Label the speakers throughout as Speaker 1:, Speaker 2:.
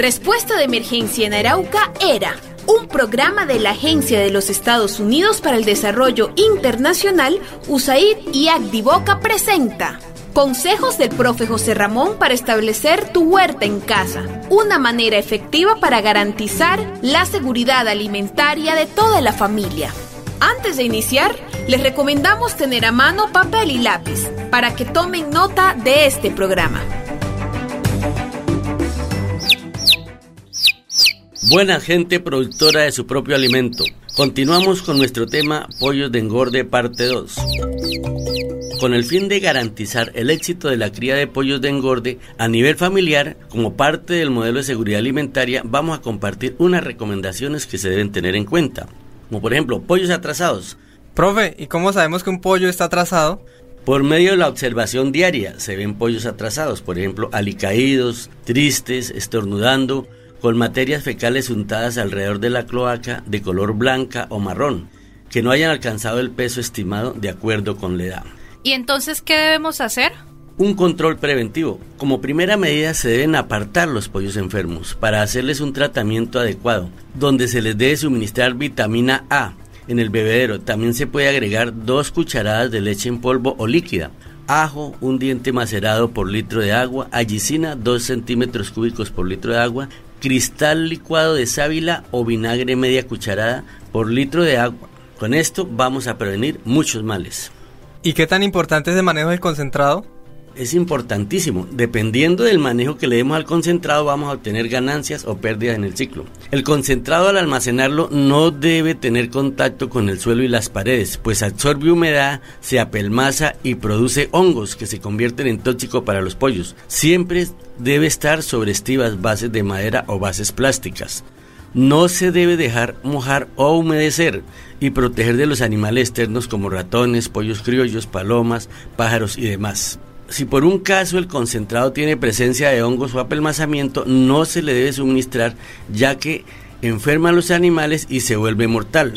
Speaker 1: Respuesta de Emergencia en Arauca era un programa de la Agencia de los Estados Unidos para el Desarrollo Internacional, USAID y Agdivoca presenta. Consejos del profe José Ramón para establecer tu huerta en casa. Una manera efectiva para garantizar la seguridad alimentaria de toda la familia. Antes de iniciar, les recomendamos tener a mano papel y lápiz para que tomen nota de este programa.
Speaker 2: Buena gente productora de su propio alimento. Continuamos con nuestro tema Pollos de Engorde parte 2. Con el fin de garantizar el éxito de la cría de pollos de engorde a nivel familiar, como parte del modelo de seguridad alimentaria, vamos a compartir unas recomendaciones que se deben tener en cuenta. Como por ejemplo, pollos atrasados.
Speaker 3: Profe, ¿y cómo sabemos que un pollo está atrasado?
Speaker 2: Por medio de la observación diaria se ven pollos atrasados, por ejemplo, alicaídos, tristes, estornudando, con materias fecales untadas alrededor de la cloaca de color blanca o marrón, que no hayan alcanzado el peso estimado de acuerdo con la edad.
Speaker 4: ¿Y entonces qué debemos hacer?
Speaker 2: Un control preventivo. Como primera medida se deben apartar los pollos enfermos para hacerles un tratamiento adecuado, donde se les debe suministrar vitamina A. En el bebedero también se puede agregar dos cucharadas de leche en polvo o líquida, ajo, un diente macerado por litro de agua, allicina 2 centímetros cúbicos por litro de agua, cristal licuado de sábila o vinagre media cucharada por litro de agua. Con esto vamos a prevenir muchos males.
Speaker 3: ¿Y qué tan importante es el manejo del concentrado?
Speaker 2: Es importantísimo. Dependiendo del manejo que le demos al concentrado, vamos a obtener ganancias o pérdidas en el ciclo. El concentrado al almacenarlo no debe tener contacto con el suelo y las paredes, pues absorbe humedad, se apelmaza y produce hongos que se convierten en tóxico para los pollos. Siempre debe estar sobre estivas, bases de madera o bases plásticas. No se debe dejar mojar o humedecer y proteger de los animales externos como ratones, pollos criollos, palomas, pájaros y demás. Si por un caso el concentrado tiene presencia de hongos o apelmazamiento, no se le debe suministrar ya que enferma a los animales y se vuelve mortal.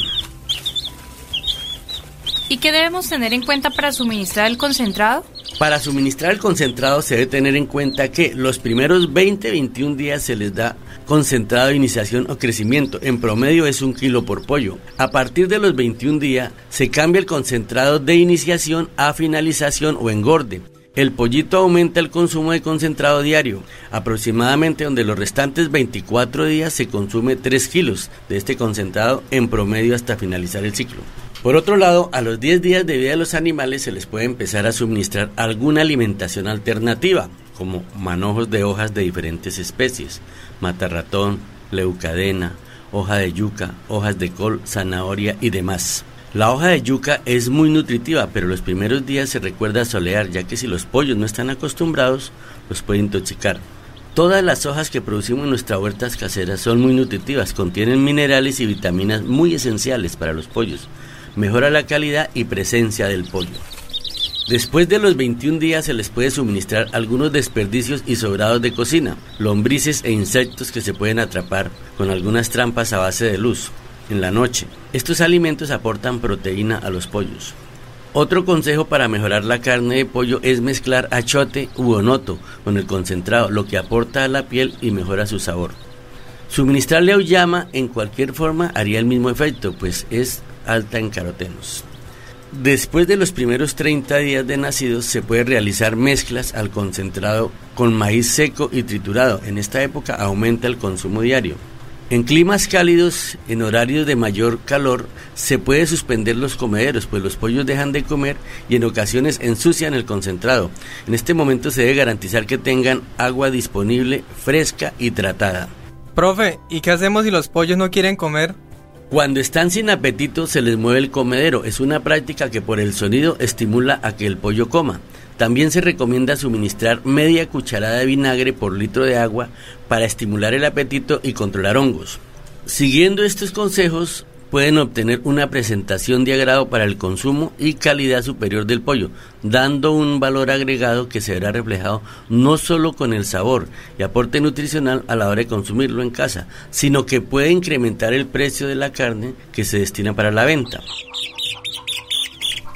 Speaker 4: ¿Y qué debemos tener en cuenta para suministrar el concentrado?
Speaker 2: Para suministrar el concentrado se debe tener en cuenta que los primeros 20-21 días se les da concentrado de iniciación o crecimiento. En promedio es un kilo por pollo. A partir de los 21 días se cambia el concentrado de iniciación a finalización o engorde. El pollito aumenta el consumo de concentrado diario, aproximadamente donde los restantes 24 días se consume 3 kilos de este concentrado en promedio hasta finalizar el ciclo. Por otro lado, a los 10 días de vida de los animales se les puede empezar a suministrar alguna alimentación alternativa, como manojos de hojas de diferentes especies, matarratón, leucadena, hoja de yuca, hojas de col, zanahoria y demás. La hoja de yuca es muy nutritiva, pero los primeros días se recuerda solear, ya que si los pollos no están acostumbrados, los puede intoxicar. Todas las hojas que producimos en nuestras huertas caseras son muy nutritivas, contienen minerales y vitaminas muy esenciales para los pollos. Mejora la calidad y presencia del pollo. Después de los 21 días se les puede suministrar algunos desperdicios y sobrados de cocina, lombrices e insectos que se pueden atrapar con algunas trampas a base de luz en la noche. Estos alimentos aportan proteína a los pollos. Otro consejo para mejorar la carne de pollo es mezclar achote u onoto con el concentrado, lo que aporta a la piel y mejora su sabor. Suministrarle auyama en cualquier forma haría el mismo efecto, pues es alta en carotenos. Después de los primeros 30 días de nacidos se puede realizar mezclas al concentrado con maíz seco y triturado. En esta época aumenta el consumo diario. En climas cálidos, en horarios de mayor calor, se puede suspender los comederos, pues los pollos dejan de comer y en ocasiones ensucian el concentrado. En este momento se debe garantizar que tengan agua disponible, fresca y tratada.
Speaker 3: Profe, ¿y qué hacemos si los pollos no quieren comer?
Speaker 2: Cuando están sin apetito se les mueve el comedero. Es una práctica que por el sonido estimula a que el pollo coma. También se recomienda suministrar media cucharada de vinagre por litro de agua para estimular el apetito y controlar hongos. Siguiendo estos consejos, pueden obtener una presentación de agrado para el consumo y calidad superior del pollo, dando un valor agregado que se verá reflejado no solo con el sabor y aporte nutricional a la hora de consumirlo en casa, sino que puede incrementar el precio de la carne que se destina para la venta.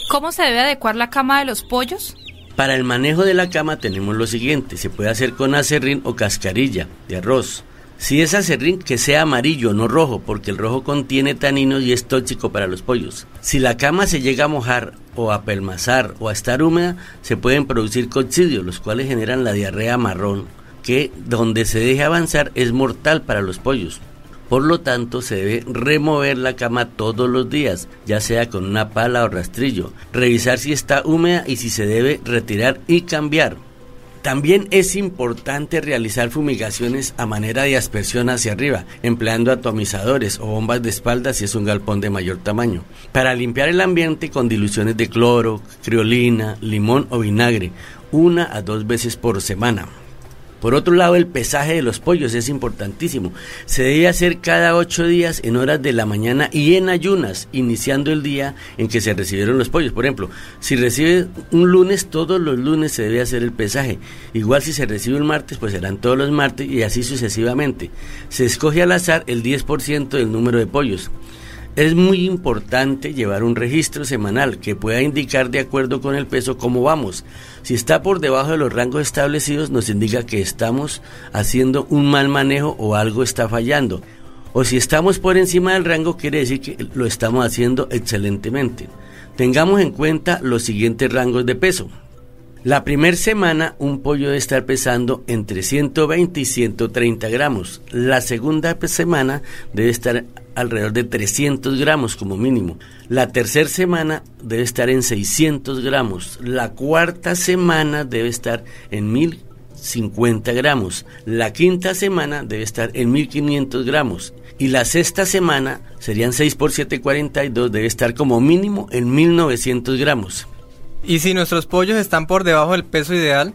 Speaker 4: ¿Cómo se debe adecuar la cama de los pollos?
Speaker 2: Para el manejo de la cama tenemos lo siguiente, se puede hacer con acerrín o cascarilla de arroz, Si es acerrín, que sea amarillo, no rojo, porque el rojo contiene taninos y es tóxico para los pollos. Si la cama se llega a mojar o a pelmazar o a estar húmeda, se pueden producir coccidios, los cuales generan la diarrea marrón, que donde se deje avanzar es mortal para los pollos. Por lo tanto, se debe remover la cama todos los días, ya sea con una pala o rastrillo, revisar si está húmeda y si se debe retirar y cambiar. También es importante realizar fumigaciones a manera de aspersión hacia arriba, empleando atomizadores o bombas de espalda si es un galpón de mayor tamaño, para limpiar el ambiente con diluciones de cloro, criolina, limón o vinagre, una a dos veces por semana. Por otro lado, el pesaje de los pollos es importantísimo. Se debe hacer cada ocho días en horas de la mañana y en ayunas, iniciando el día en que se recibieron los pollos. Por ejemplo, si recibe un lunes, todos los lunes se debe hacer el pesaje. Igual si se recibe un martes, pues serán todos los martes y así sucesivamente. Se escoge al azar el 10% del número de pollos. Es muy importante llevar un registro semanal que pueda indicar de acuerdo con el peso cómo vamos. Si está por debajo de los rangos establecidos nos indica que estamos haciendo un mal manejo o algo está fallando. O si estamos por encima del rango quiere decir que lo estamos haciendo excelentemente. Tengamos en cuenta los siguientes rangos de peso. La primera semana un pollo debe estar pesando entre 120 y 130 gramos. La segunda semana debe estar alrededor de 300 gramos como mínimo. La tercera semana debe estar en 600 gramos. La cuarta semana debe estar en 1050 gramos. La quinta semana debe estar en 1500 gramos. Y la sexta semana, serían 6 por 7, 42, debe estar como mínimo en 1900 gramos.
Speaker 3: ¿Y si nuestros pollos están por debajo del peso ideal?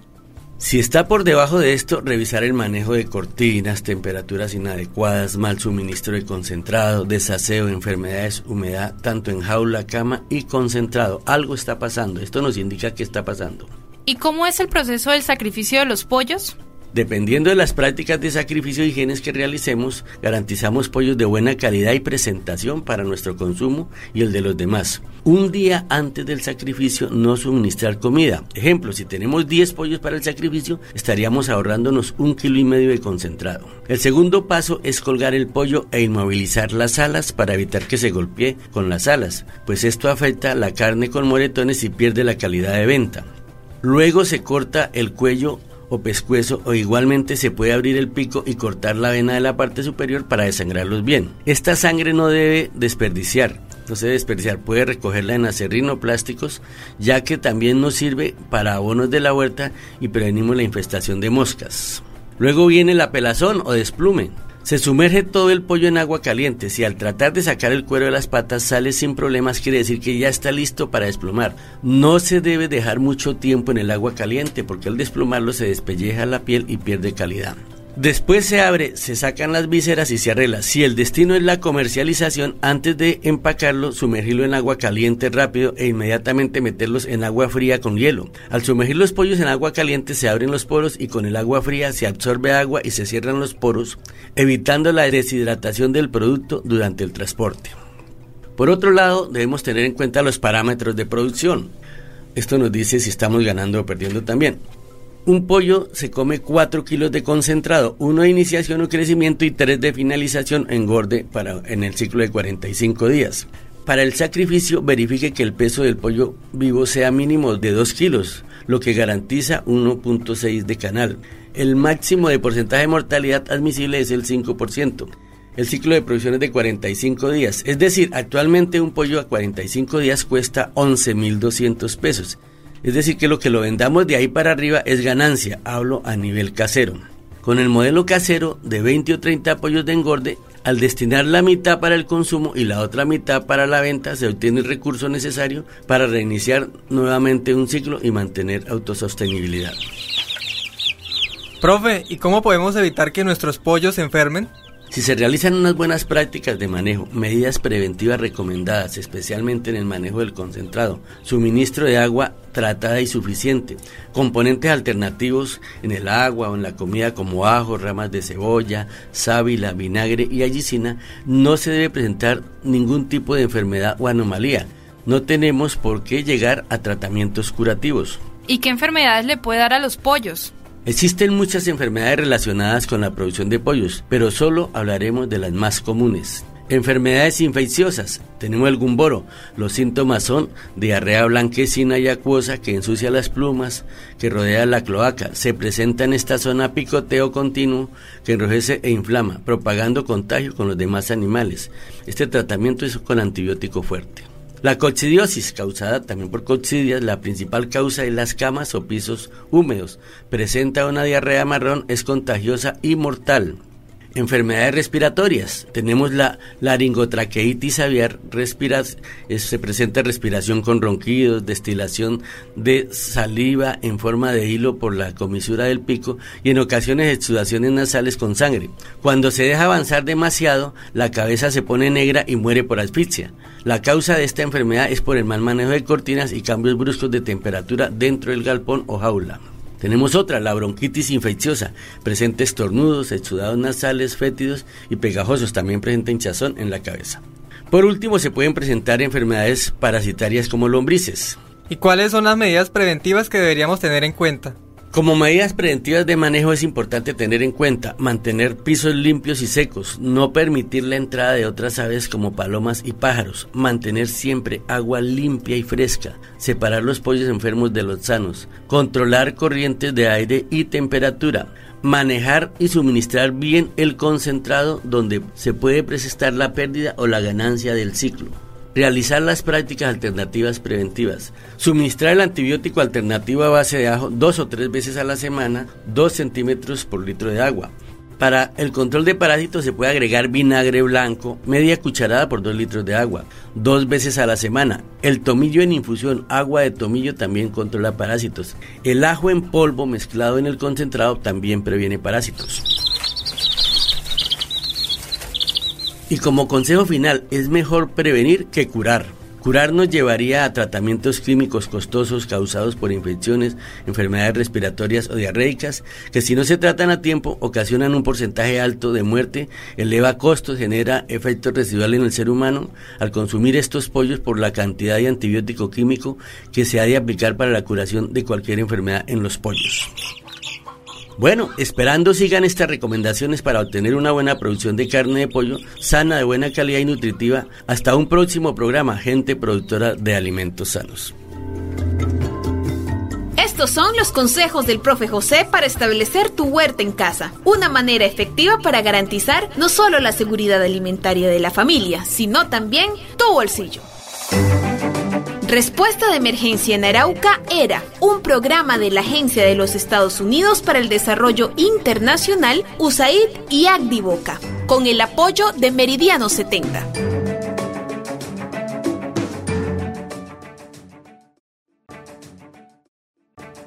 Speaker 2: Si está por debajo de esto, revisar el manejo de cortinas, temperaturas inadecuadas, mal suministro de concentrado, desaseo, enfermedades, humedad, tanto en jaula, cama y concentrado. Algo está pasando. Esto nos indica que está pasando.
Speaker 4: ¿Y cómo es el proceso del sacrificio de los pollos?
Speaker 2: Dependiendo de las prácticas de sacrificio y higienes que realicemos, garantizamos pollos de buena calidad y presentación para nuestro consumo y el de los demás. Un día antes del sacrificio no suministrar comida. Ejemplo, si tenemos 10 pollos para el sacrificio, estaríamos ahorrándonos un kilo y medio de concentrado. El segundo paso es colgar el pollo e inmovilizar las alas para evitar que se golpee con las alas, pues esto afecta la carne con moretones y pierde la calidad de venta. Luego se corta el cuello o pescuezo o igualmente se puede abrir el pico y cortar la vena de la parte superior para desangrarlos bien. Esta sangre no debe desperdiciar, no se debe desperdiciar, puede recogerla en acerrino plásticos ya que también nos sirve para abonos de la huerta y prevenimos la infestación de moscas. Luego viene la pelazón o desplume. Se sumerge todo el pollo en agua caliente. Si al tratar de sacar el cuero de las patas sale sin problemas, quiere decir que ya está listo para desplumar. No se debe dejar mucho tiempo en el agua caliente porque al desplumarlo se despelleja la piel y pierde calidad. Después se abre, se sacan las vísceras y se arregla. Si el destino es la comercialización, antes de empacarlo, sumergirlo en agua caliente rápido e inmediatamente meterlos en agua fría con hielo. Al sumergir los pollos en agua caliente se abren los poros y con el agua fría se absorbe agua y se cierran los poros, evitando la deshidratación del producto durante el transporte. Por otro lado, debemos tener en cuenta los parámetros de producción. Esto nos dice si estamos ganando o perdiendo también. Un pollo se come 4 kilos de concentrado, uno de iniciación o crecimiento y 3 de finalización engorde para, en el ciclo de 45 días. Para el sacrificio, verifique que el peso del pollo vivo sea mínimo de 2 kilos, lo que garantiza 1.6 de canal. El máximo de porcentaje de mortalidad admisible es el 5%. El ciclo de producción es de 45 días, es decir, actualmente un pollo a 45 días cuesta 11.200 pesos. Es decir, que lo que lo vendamos de ahí para arriba es ganancia, hablo a nivel casero. Con el modelo casero de 20 o 30 pollos de engorde, al destinar la mitad para el consumo y la otra mitad para la venta, se obtiene el recurso necesario para reiniciar nuevamente un ciclo y mantener autosostenibilidad.
Speaker 3: Profe, ¿y cómo podemos evitar que nuestros pollos se enfermen?
Speaker 2: Si se realizan unas buenas prácticas de manejo, medidas preventivas recomendadas, especialmente en el manejo del concentrado, suministro de agua tratada y suficiente, componentes alternativos en el agua o en la comida como ajo, ramas de cebolla, sábila, vinagre y allicina, no se debe presentar ningún tipo de enfermedad o anomalía. No tenemos por qué llegar a tratamientos curativos.
Speaker 4: ¿Y qué enfermedades le puede dar a los pollos?
Speaker 2: Existen muchas enfermedades relacionadas con la producción de pollos, pero solo hablaremos de las más comunes. Enfermedades infecciosas. Tenemos el gumboro. Los síntomas son diarrea blanquecina y acuosa que ensucia las plumas que rodea la cloaca. Se presenta en esta zona picoteo continuo que enrojece e inflama, propagando contagio con los demás animales. Este tratamiento es con antibiótico fuerte. La coccidiosis, causada también por coccidias, la principal causa de las camas o pisos húmedos. Presenta una diarrea marrón, es contagiosa y mortal. Enfermedades respiratorias. Tenemos la laringotraqueitis aviar, se presenta respiración con ronquidos, destilación de saliva en forma de hilo por la comisura del pico y en ocasiones exudaciones nasales con sangre. Cuando se deja avanzar demasiado, la cabeza se pone negra y muere por asfixia. La causa de esta enfermedad es por el mal manejo de cortinas y cambios bruscos de temperatura dentro del galpón o jaula. Tenemos otra, la bronquitis infecciosa, presenta estornudos, exudados nasales, fétidos y pegajosos, también presenta hinchazón en la cabeza. Por último, se pueden presentar enfermedades parasitarias como lombrices.
Speaker 3: ¿Y cuáles son las medidas preventivas que deberíamos tener en cuenta?
Speaker 2: Como medidas preventivas de manejo es importante tener en cuenta mantener pisos limpios y secos, no permitir la entrada de otras aves como palomas y pájaros, mantener siempre agua limpia y fresca, separar los pollos enfermos de los sanos, controlar corrientes de aire y temperatura, manejar y suministrar bien el concentrado donde se puede presentar la pérdida o la ganancia del ciclo realizar las prácticas alternativas preventivas, suministrar el antibiótico alternativo a base de ajo dos o tres veces a la semana, dos centímetros por litro de agua. Para el control de parásitos se puede agregar vinagre blanco, media cucharada por dos litros de agua, dos veces a la semana. El tomillo en infusión, agua de tomillo también controla parásitos. El ajo en polvo mezclado en el concentrado también previene parásitos. Y como consejo final, es mejor prevenir que curar. Curar nos llevaría a tratamientos químicos costosos causados por infecciones, enfermedades respiratorias o diarreicas, que si no se tratan a tiempo ocasionan un porcentaje alto de muerte, eleva costos, genera efectos residuales en el ser humano al consumir estos pollos por la cantidad de antibiótico químico que se ha de aplicar para la curación de cualquier enfermedad en los pollos. Bueno, esperando sigan estas recomendaciones para obtener una buena producción de carne de pollo, sana, de buena calidad y nutritiva. Hasta un próximo programa, gente productora de alimentos sanos.
Speaker 1: Estos son los consejos del profe José para establecer tu huerta en casa, una manera efectiva para garantizar no solo la seguridad alimentaria de la familia, sino también tu bolsillo. Respuesta de Emergencia en Arauca era un programa de la Agencia de los Estados Unidos para el Desarrollo Internacional, USAID y Agdivoca, con el apoyo de Meridiano 70.